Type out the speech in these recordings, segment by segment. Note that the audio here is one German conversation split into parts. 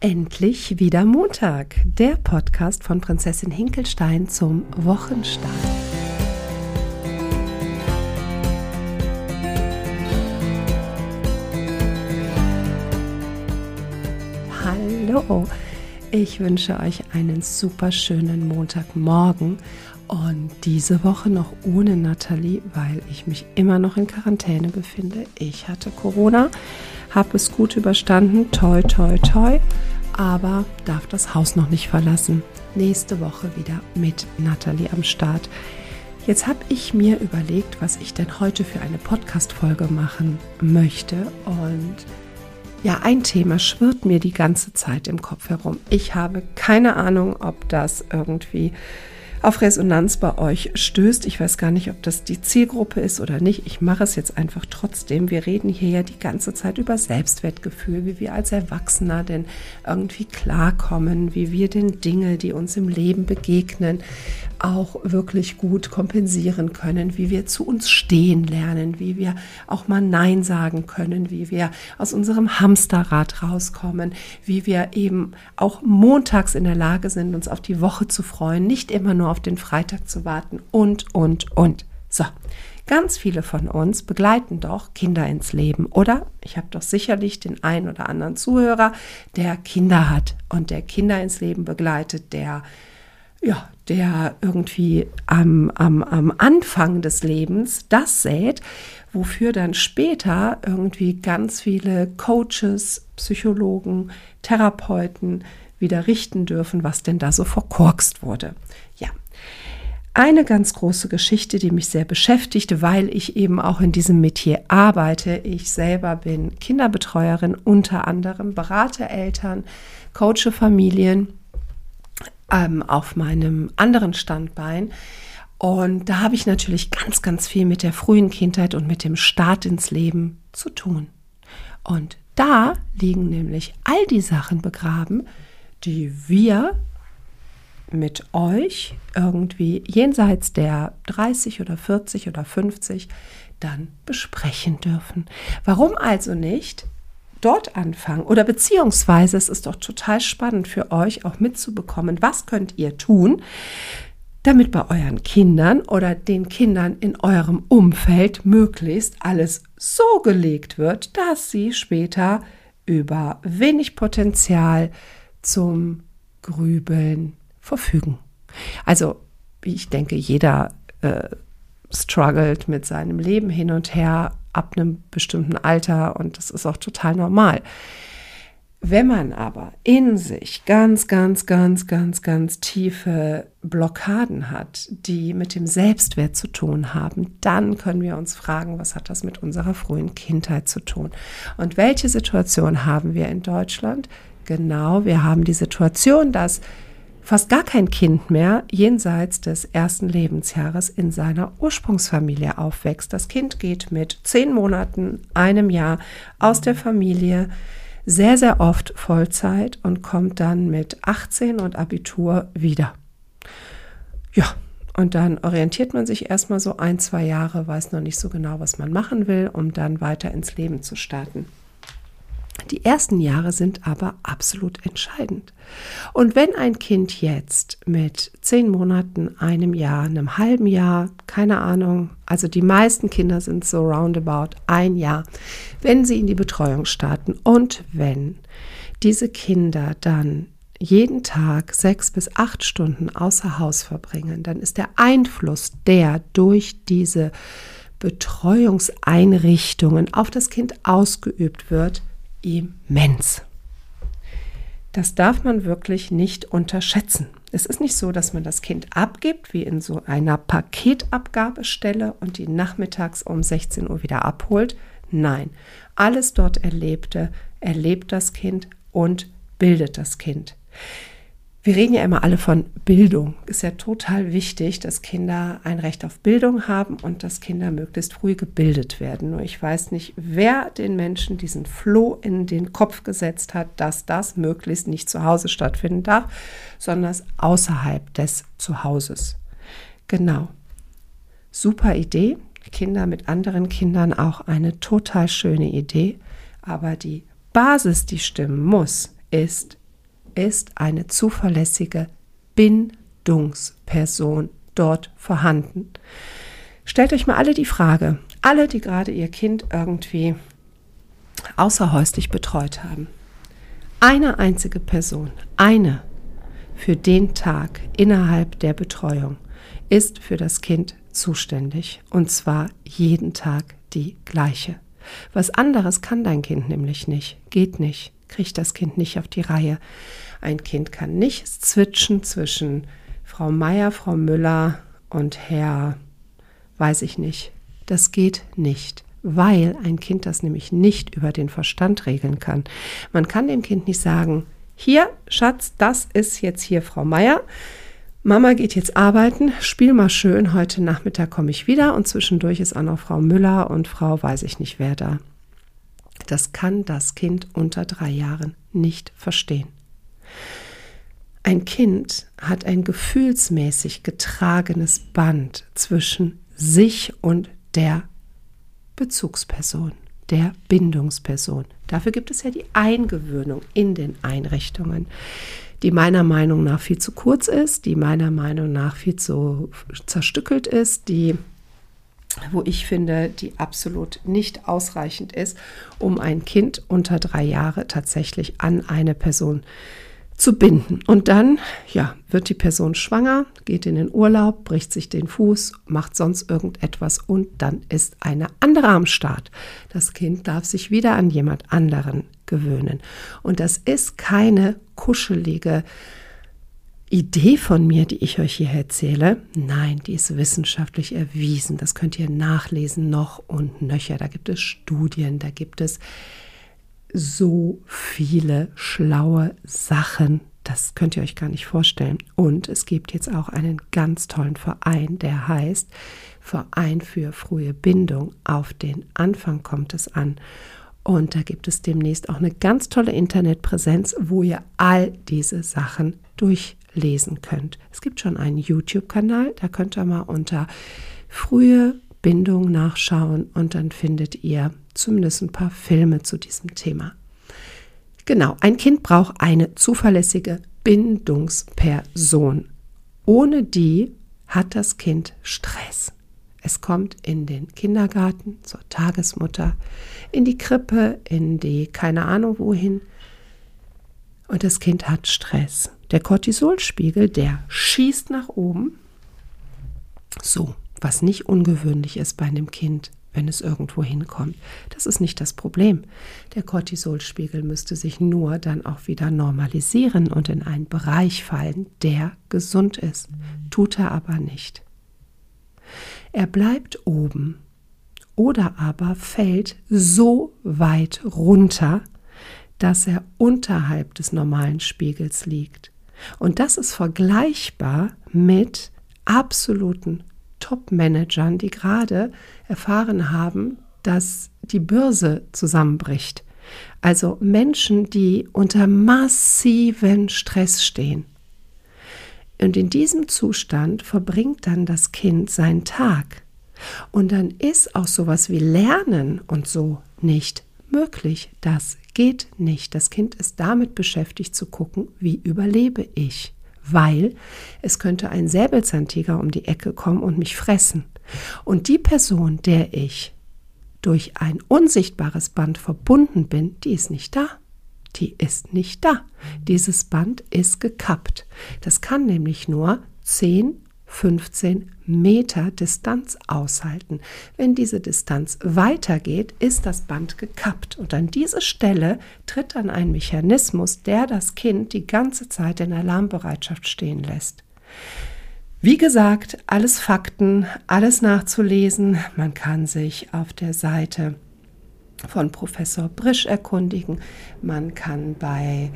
Endlich wieder Montag, der Podcast von Prinzessin Hinkelstein zum Wochenstart. Hallo, ich wünsche euch einen super schönen Montagmorgen und diese Woche noch ohne Nathalie, weil ich mich immer noch in Quarantäne befinde. Ich hatte Corona habe es gut überstanden, toi, toi, toi, aber darf das Haus noch nicht verlassen. Nächste Woche wieder mit Nathalie am Start. Jetzt habe ich mir überlegt, was ich denn heute für eine Podcast-Folge machen möchte und ja, ein Thema schwirrt mir die ganze Zeit im Kopf herum. Ich habe keine Ahnung, ob das irgendwie auf Resonanz bei euch stößt. Ich weiß gar nicht, ob das die Zielgruppe ist oder nicht. Ich mache es jetzt einfach trotzdem. Wir reden hier ja die ganze Zeit über Selbstwertgefühl, wie wir als Erwachsener denn irgendwie klarkommen, wie wir den Dinge, die uns im Leben begegnen, auch wirklich gut kompensieren können, wie wir zu uns stehen lernen, wie wir auch mal Nein sagen können, wie wir aus unserem Hamsterrad rauskommen, wie wir eben auch montags in der Lage sind, uns auf die Woche zu freuen, nicht immer nur auf den Freitag zu warten und, und, und. So, Ganz viele von uns begleiten doch Kinder ins Leben, oder? Ich habe doch sicherlich den einen oder anderen Zuhörer, der Kinder hat und der Kinder ins Leben begleitet, der ja, der irgendwie am, am, am Anfang des Lebens das sät, wofür dann später irgendwie ganz viele Coaches, Psychologen, Therapeuten wieder richten dürfen, was denn da so verkorkst wurde. Ja, eine ganz große Geschichte, die mich sehr beschäftigte, weil ich eben auch in diesem Metier arbeite. Ich selber bin Kinderbetreuerin, unter anderem berate Eltern, coache Familien ähm, auf meinem anderen Standbein. Und da habe ich natürlich ganz, ganz viel mit der frühen Kindheit und mit dem Start ins Leben zu tun. Und da liegen nämlich all die Sachen begraben, die wir mit euch irgendwie jenseits der 30 oder 40 oder 50 dann besprechen dürfen. Warum also nicht dort anfangen oder beziehungsweise es ist doch total spannend für euch auch mitzubekommen, was könnt ihr tun, damit bei euren Kindern oder den Kindern in eurem Umfeld möglichst alles so gelegt wird, dass sie später über wenig Potenzial zum Grübeln verfügen. Also, ich denke, jeder äh, struggelt mit seinem Leben hin und her ab einem bestimmten Alter und das ist auch total normal. Wenn man aber in sich ganz, ganz, ganz, ganz, ganz tiefe Blockaden hat, die mit dem Selbstwert zu tun haben, dann können wir uns fragen, was hat das mit unserer frühen Kindheit zu tun? Und welche Situation haben wir in Deutschland? Genau, wir haben die Situation, dass fast gar kein Kind mehr jenseits des ersten Lebensjahres in seiner Ursprungsfamilie aufwächst. Das Kind geht mit zehn Monaten, einem Jahr aus der Familie, sehr, sehr oft Vollzeit und kommt dann mit 18 und Abitur wieder. Ja, und dann orientiert man sich erstmal so ein, zwei Jahre, weiß noch nicht so genau, was man machen will, um dann weiter ins Leben zu starten. Die ersten Jahre sind aber absolut entscheidend. Und wenn ein Kind jetzt mit zehn Monaten, einem Jahr, einem halben Jahr, keine Ahnung, also die meisten Kinder sind so roundabout ein Jahr, wenn sie in die Betreuung starten und wenn diese Kinder dann jeden Tag sechs bis acht Stunden außer Haus verbringen, dann ist der Einfluss, der durch diese Betreuungseinrichtungen auf das Kind ausgeübt wird, immens. Das darf man wirklich nicht unterschätzen. Es ist nicht so, dass man das Kind abgibt, wie in so einer Paketabgabestelle und die nachmittags um 16 Uhr wieder abholt. Nein, alles dort Erlebte erlebt das Kind und bildet das Kind. Wir reden ja immer alle von Bildung. Ist ja total wichtig, dass Kinder ein Recht auf Bildung haben und dass Kinder möglichst früh gebildet werden. Nur ich weiß nicht, wer den Menschen diesen Floh in den Kopf gesetzt hat, dass das möglichst nicht zu Hause stattfinden darf, sondern außerhalb des Zuhauses. Genau. Super Idee. Kinder mit anderen Kindern auch eine total schöne Idee. Aber die Basis, die stimmen muss, ist ist eine zuverlässige Bindungsperson dort vorhanden. Stellt euch mal alle die Frage, alle, die gerade ihr Kind irgendwie außerhäuslich betreut haben. Eine einzige Person, eine für den Tag innerhalb der Betreuung ist für das Kind zuständig. Und zwar jeden Tag die gleiche. Was anderes kann dein Kind nämlich nicht, geht nicht, kriegt das Kind nicht auf die Reihe. Ein Kind kann nicht switchen zwischen Frau Meier, Frau Müller und Herr, weiß ich nicht. Das geht nicht weil ein Kind das nämlich nicht über den Verstand regeln kann. Man kann dem Kind nicht sagen, hier, Schatz, das ist jetzt hier Frau Meier. Mama geht jetzt arbeiten, spiel mal schön, heute Nachmittag komme ich wieder und zwischendurch ist auch noch Frau Müller und Frau weiß ich nicht wer da. Das kann das Kind unter drei Jahren nicht verstehen. Ein Kind hat ein gefühlsmäßig getragenes Band zwischen sich und der Bezugsperson, der Bindungsperson. Dafür gibt es ja die Eingewöhnung in den Einrichtungen, die meiner Meinung nach viel zu kurz ist, die meiner Meinung nach viel zu zerstückelt ist, die wo ich finde, die absolut nicht ausreichend ist, um ein Kind unter drei Jahre tatsächlich an eine Person zu binden. Und dann, ja, wird die Person schwanger, geht in den Urlaub, bricht sich den Fuß, macht sonst irgendetwas und dann ist eine andere am Start. Das Kind darf sich wieder an jemand anderen gewöhnen. Und das ist keine kuschelige Idee von mir, die ich euch hier erzähle. Nein, die ist wissenschaftlich erwiesen. Das könnt ihr nachlesen noch und nöcher. Da gibt es Studien, da gibt es so viele schlaue Sachen. Das könnt ihr euch gar nicht vorstellen. Und es gibt jetzt auch einen ganz tollen Verein, der heißt Verein für frühe Bindung. Auf den Anfang kommt es an. Und da gibt es demnächst auch eine ganz tolle Internetpräsenz, wo ihr all diese Sachen durchlesen könnt. Es gibt schon einen YouTube-Kanal, da könnt ihr mal unter frühe Bindung nachschauen und dann findet ihr zumindest ein paar Filme zu diesem Thema. Genau, ein Kind braucht eine zuverlässige Bindungsperson. Ohne die hat das Kind Stress. Es kommt in den Kindergarten, zur Tagesmutter, in die Krippe, in die keine Ahnung wohin. Und das Kind hat Stress. Der Cortisolspiegel, der schießt nach oben. So, was nicht ungewöhnlich ist bei einem Kind, wenn es irgendwo hinkommt. Das ist nicht das Problem. Der Cortisolspiegel müsste sich nur dann auch wieder normalisieren und in einen Bereich fallen, der gesund ist. Tut er aber nicht. Er bleibt oben oder aber fällt so weit runter, dass er unterhalb des normalen Spiegels liegt. Und das ist vergleichbar mit absoluten Top-Managern, die gerade erfahren haben, dass die Börse zusammenbricht. Also Menschen, die unter massiven Stress stehen. Und in diesem Zustand verbringt dann das Kind seinen Tag. Und dann ist auch sowas wie Lernen und so nicht möglich. Das geht nicht. Das Kind ist damit beschäftigt zu gucken, wie überlebe ich weil es könnte ein Säbelzahntiger um die Ecke kommen und mich fressen. Und die Person, der ich durch ein unsichtbares Band verbunden bin, die ist nicht da. Die ist nicht da. Dieses Band ist gekappt. Das kann nämlich nur 10 15 Meter Distanz aushalten. Wenn diese Distanz weitergeht, ist das Band gekappt und an diese Stelle tritt dann ein Mechanismus, der das Kind die ganze Zeit in Alarmbereitschaft stehen lässt. Wie gesagt, alles Fakten, alles nachzulesen. Man kann sich auf der Seite von Professor Brisch erkundigen. Man kann bei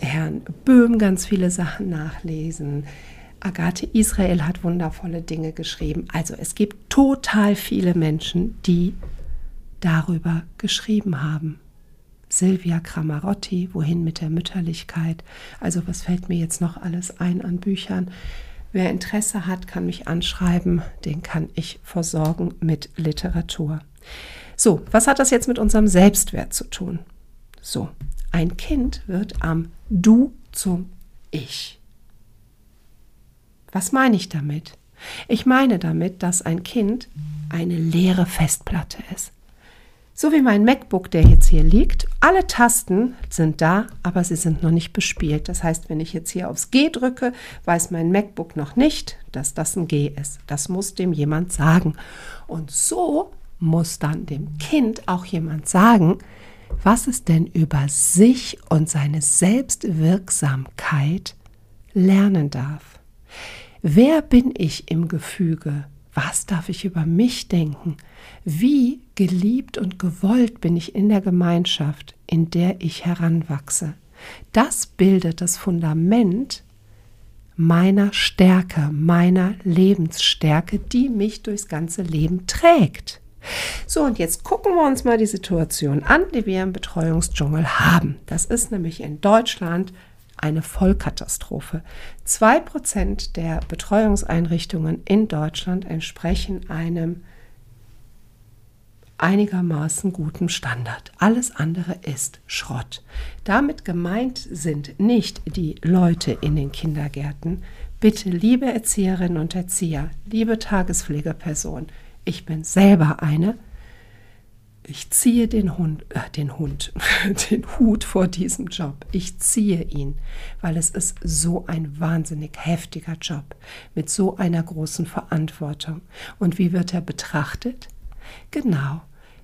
Herrn Böhm ganz viele Sachen nachlesen. Agathe Israel hat wundervolle Dinge geschrieben. Also es gibt total viele Menschen, die darüber geschrieben haben. Silvia Cramarotti, Wohin mit der Mütterlichkeit. Also was fällt mir jetzt noch alles ein an Büchern? Wer Interesse hat, kann mich anschreiben. Den kann ich versorgen mit Literatur. So, was hat das jetzt mit unserem Selbstwert zu tun? So, ein Kind wird am Du zum Ich. Was meine ich damit? Ich meine damit, dass ein Kind eine leere Festplatte ist. So wie mein MacBook, der jetzt hier liegt. Alle Tasten sind da, aber sie sind noch nicht bespielt. Das heißt, wenn ich jetzt hier aufs G drücke, weiß mein MacBook noch nicht, dass das ein G ist. Das muss dem jemand sagen. Und so muss dann dem Kind auch jemand sagen, was es denn über sich und seine Selbstwirksamkeit lernen darf. Wer bin ich im Gefüge? Was darf ich über mich denken? Wie geliebt und gewollt bin ich in der Gemeinschaft, in der ich heranwachse? Das bildet das Fundament meiner Stärke, meiner Lebensstärke, die mich durchs ganze Leben trägt. So, und jetzt gucken wir uns mal die Situation an, die wir im Betreuungsdschungel haben. Das ist nämlich in Deutschland eine Vollkatastrophe. Zwei Prozent der Betreuungseinrichtungen in Deutschland entsprechen einem einigermaßen guten Standard. Alles andere ist Schrott. Damit gemeint sind nicht die Leute in den Kindergärten. Bitte, liebe Erzieherinnen und Erzieher, liebe Tagespflegeperson, ich bin selber eine. Ich ziehe den Hund, äh, den Hund, den Hut vor diesem Job. Ich ziehe ihn, weil es ist so ein wahnsinnig heftiger Job mit so einer großen Verantwortung. Und wie wird er betrachtet? Genau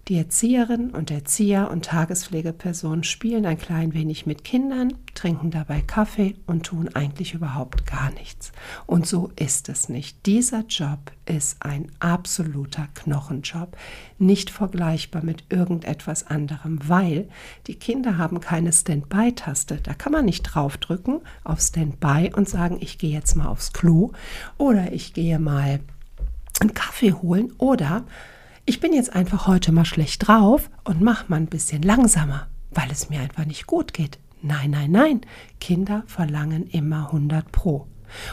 die Erzieherinnen und Erzieher und Tagespflegepersonen spielen ein klein wenig mit Kindern, trinken dabei Kaffee und tun eigentlich überhaupt gar nichts. Und so ist es nicht. Dieser Job ist ein absoluter Knochenjob, nicht vergleichbar mit irgendetwas anderem, weil die Kinder haben keine Standby-Taste. Da kann man nicht draufdrücken auf Standby und sagen, ich gehe jetzt mal aufs Klo oder ich gehe mal einen Kaffee holen oder ich bin jetzt einfach heute mal schlecht drauf und mach mal ein bisschen langsamer, weil es mir einfach nicht gut geht. Nein, nein, nein. Kinder verlangen immer 100 Pro.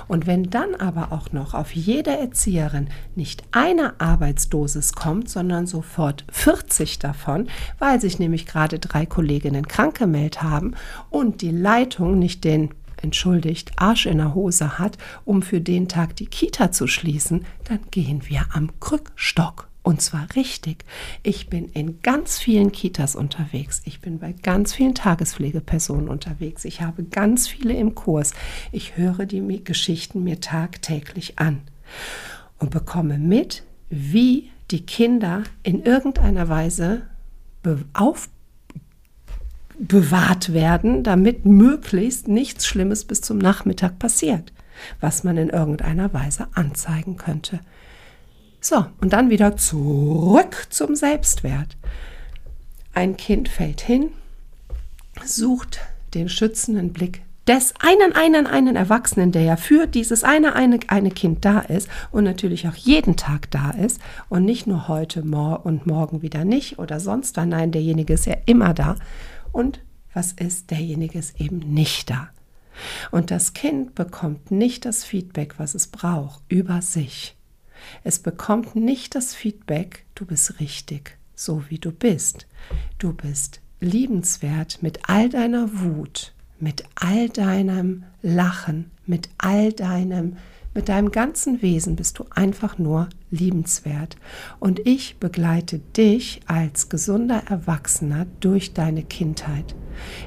Und wenn dann aber auch noch auf jede Erzieherin nicht eine Arbeitsdosis kommt, sondern sofort 40 davon, weil sich nämlich gerade drei Kolleginnen krank gemeldet haben und die Leitung nicht den entschuldigt, Arsch in der Hose hat, um für den Tag die Kita zu schließen, dann gehen wir am Krückstock. Und zwar richtig. Ich bin in ganz vielen Kitas unterwegs. Ich bin bei ganz vielen Tagespflegepersonen unterwegs. Ich habe ganz viele im Kurs. Ich höre die Geschichten mir tagtäglich an und bekomme mit, wie die Kinder in irgendeiner Weise aufbewahrt werden, damit möglichst nichts Schlimmes bis zum Nachmittag passiert, was man in irgendeiner Weise anzeigen könnte. So, und dann wieder zurück zum Selbstwert. Ein Kind fällt hin, sucht den schützenden Blick des einen, einen, einen Erwachsenen, der ja für dieses eine, eine, eine Kind da ist und natürlich auch jeden Tag da ist und nicht nur heute mor und morgen wieder nicht oder sonst wann. Nein, derjenige ist ja immer da. Und was ist? Derjenige ist eben nicht da. Und das Kind bekommt nicht das Feedback, was es braucht, über sich. Es bekommt nicht das Feedback, du bist richtig, so wie du bist. Du bist liebenswert mit all deiner Wut, mit all deinem Lachen, mit all deinem mit deinem ganzen Wesen bist du einfach nur liebenswert. Und ich begleite dich als gesunder Erwachsener durch deine Kindheit.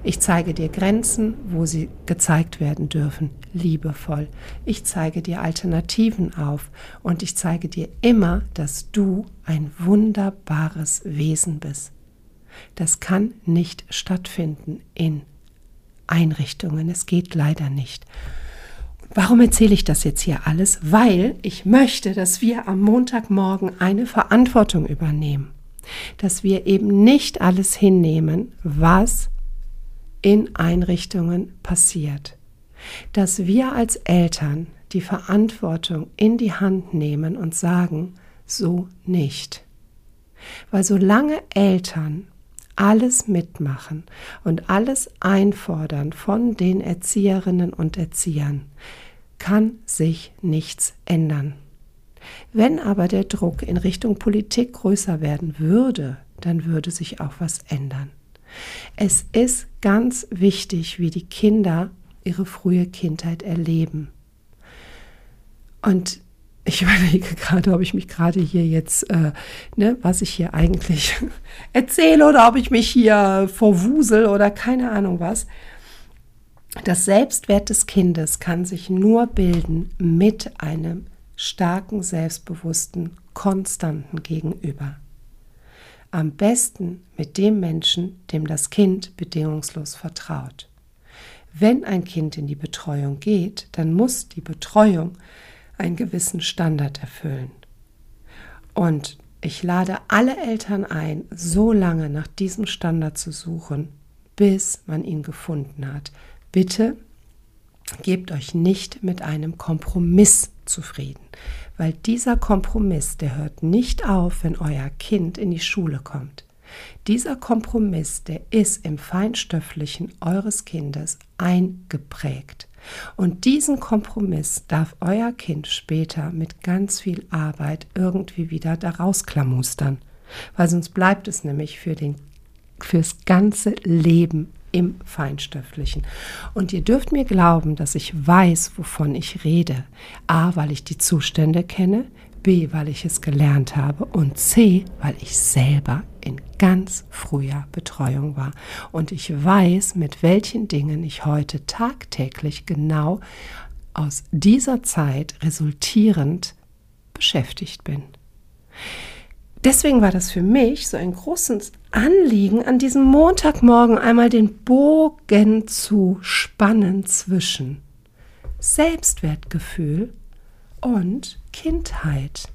Ich zeige dir Grenzen, wo sie gezeigt werden dürfen, liebevoll. Ich zeige dir Alternativen auf und ich zeige dir immer, dass du ein wunderbares Wesen bist. Das kann nicht stattfinden in Einrichtungen. Es geht leider nicht. Warum erzähle ich das jetzt hier alles? Weil ich möchte, dass wir am Montagmorgen eine Verantwortung übernehmen. Dass wir eben nicht alles hinnehmen, was in Einrichtungen passiert. Dass wir als Eltern die Verantwortung in die Hand nehmen und sagen, so nicht. Weil solange Eltern alles mitmachen und alles einfordern von den Erzieherinnen und Erziehern, kann sich nichts ändern. Wenn aber der Druck in Richtung Politik größer werden würde, dann würde sich auch was ändern. Es ist ganz wichtig, wie die Kinder ihre frühe Kindheit erleben. Und ich überlege gerade, ob ich mich gerade hier jetzt, äh, ne, was ich hier eigentlich erzähle oder ob ich mich hier vorwusel oder keine Ahnung was. Das Selbstwert des Kindes kann sich nur bilden mit einem starken, selbstbewussten, konstanten Gegenüber. Am besten mit dem Menschen, dem das Kind bedingungslos vertraut. Wenn ein Kind in die Betreuung geht, dann muss die Betreuung einen gewissen Standard erfüllen. Und ich lade alle Eltern ein, so lange nach diesem Standard zu suchen, bis man ihn gefunden hat. Bitte gebt euch nicht mit einem Kompromiss zufrieden, weil dieser Kompromiss, der hört nicht auf, wenn euer Kind in die Schule kommt. Dieser Kompromiss, der ist im Feinstofflichen eures Kindes eingeprägt. Und diesen Kompromiss darf euer Kind später mit ganz viel Arbeit irgendwie wieder daraus klamustern. Weil sonst bleibt es nämlich für den, fürs ganze Leben im Feinstofflichen. Und ihr dürft mir glauben, dass ich weiß, wovon ich rede. A, weil ich die Zustände kenne, B, weil ich es gelernt habe und C, weil ich selber in ganz früher Betreuung war. Und ich weiß, mit welchen Dingen ich heute tagtäglich genau aus dieser Zeit resultierend beschäftigt bin. Deswegen war das für mich so ein großes Anliegen, an diesem Montagmorgen einmal den Bogen zu spannen zwischen Selbstwertgefühl und Kindheit.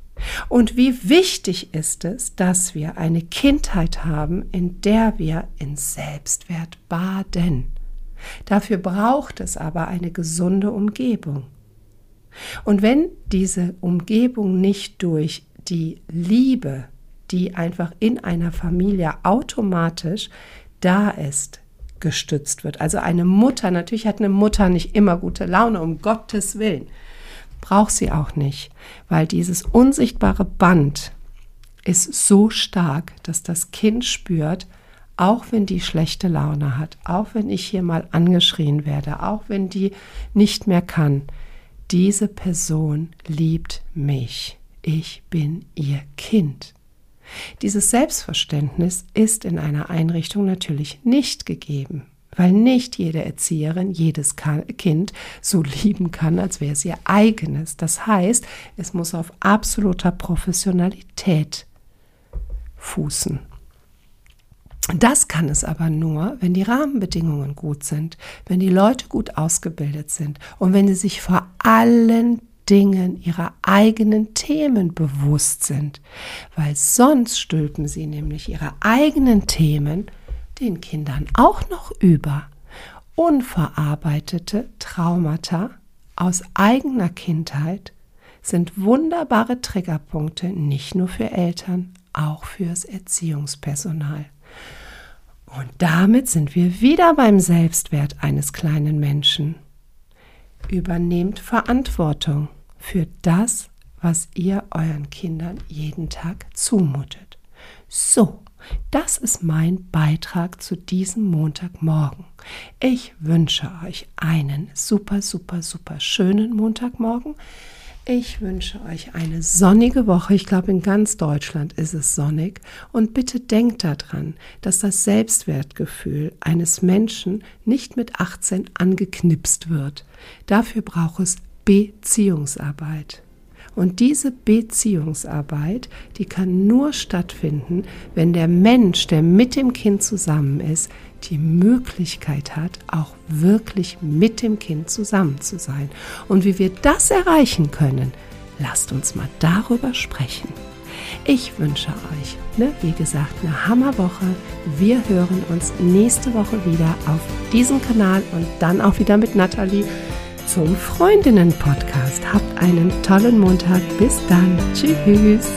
Und wie wichtig ist es, dass wir eine Kindheit haben, in der wir in Selbstwert baden. Dafür braucht es aber eine gesunde Umgebung. Und wenn diese Umgebung nicht durch die Liebe, die einfach in einer Familie automatisch da ist, gestützt wird. Also eine Mutter, natürlich hat eine Mutter nicht immer gute Laune, um Gottes Willen braucht sie auch nicht, weil dieses unsichtbare Band ist so stark, dass das Kind spürt, auch wenn die schlechte Laune hat, auch wenn ich hier mal angeschrien werde, auch wenn die nicht mehr kann, diese Person liebt mich. Ich bin ihr Kind. Dieses Selbstverständnis ist in einer Einrichtung natürlich nicht gegeben weil nicht jede Erzieherin jedes Kind so lieben kann, als wäre es ihr eigenes. Das heißt, es muss auf absoluter Professionalität fußen. Das kann es aber nur, wenn die Rahmenbedingungen gut sind, wenn die Leute gut ausgebildet sind und wenn sie sich vor allen Dingen ihrer eigenen Themen bewusst sind, weil sonst stülpen sie nämlich ihre eigenen Themen den Kindern auch noch über unverarbeitete Traumata aus eigener Kindheit sind wunderbare Triggerpunkte nicht nur für Eltern, auch fürs Erziehungspersonal. Und damit sind wir wieder beim Selbstwert eines kleinen Menschen. Übernehmt Verantwortung für das, was ihr euren Kindern jeden Tag zumutet. So, das ist mein Beitrag zu diesem Montagmorgen. Ich wünsche euch einen super, super, super schönen Montagmorgen. Ich wünsche euch eine sonnige Woche. Ich glaube, in ganz Deutschland ist es sonnig. Und bitte denkt daran, dass das Selbstwertgefühl eines Menschen nicht mit 18 angeknipst wird. Dafür braucht es Beziehungsarbeit. Und diese Beziehungsarbeit, die kann nur stattfinden, wenn der Mensch, der mit dem Kind zusammen ist, die Möglichkeit hat, auch wirklich mit dem Kind zusammen zu sein. Und wie wir das erreichen können, lasst uns mal darüber sprechen. Ich wünsche euch, ne, wie gesagt, eine Hammerwoche. Wir hören uns nächste Woche wieder auf diesem Kanal und dann auch wieder mit Nathalie zum Freundinnen-Podcast. Habt einen tollen Montag. Bis dann. Tschüss.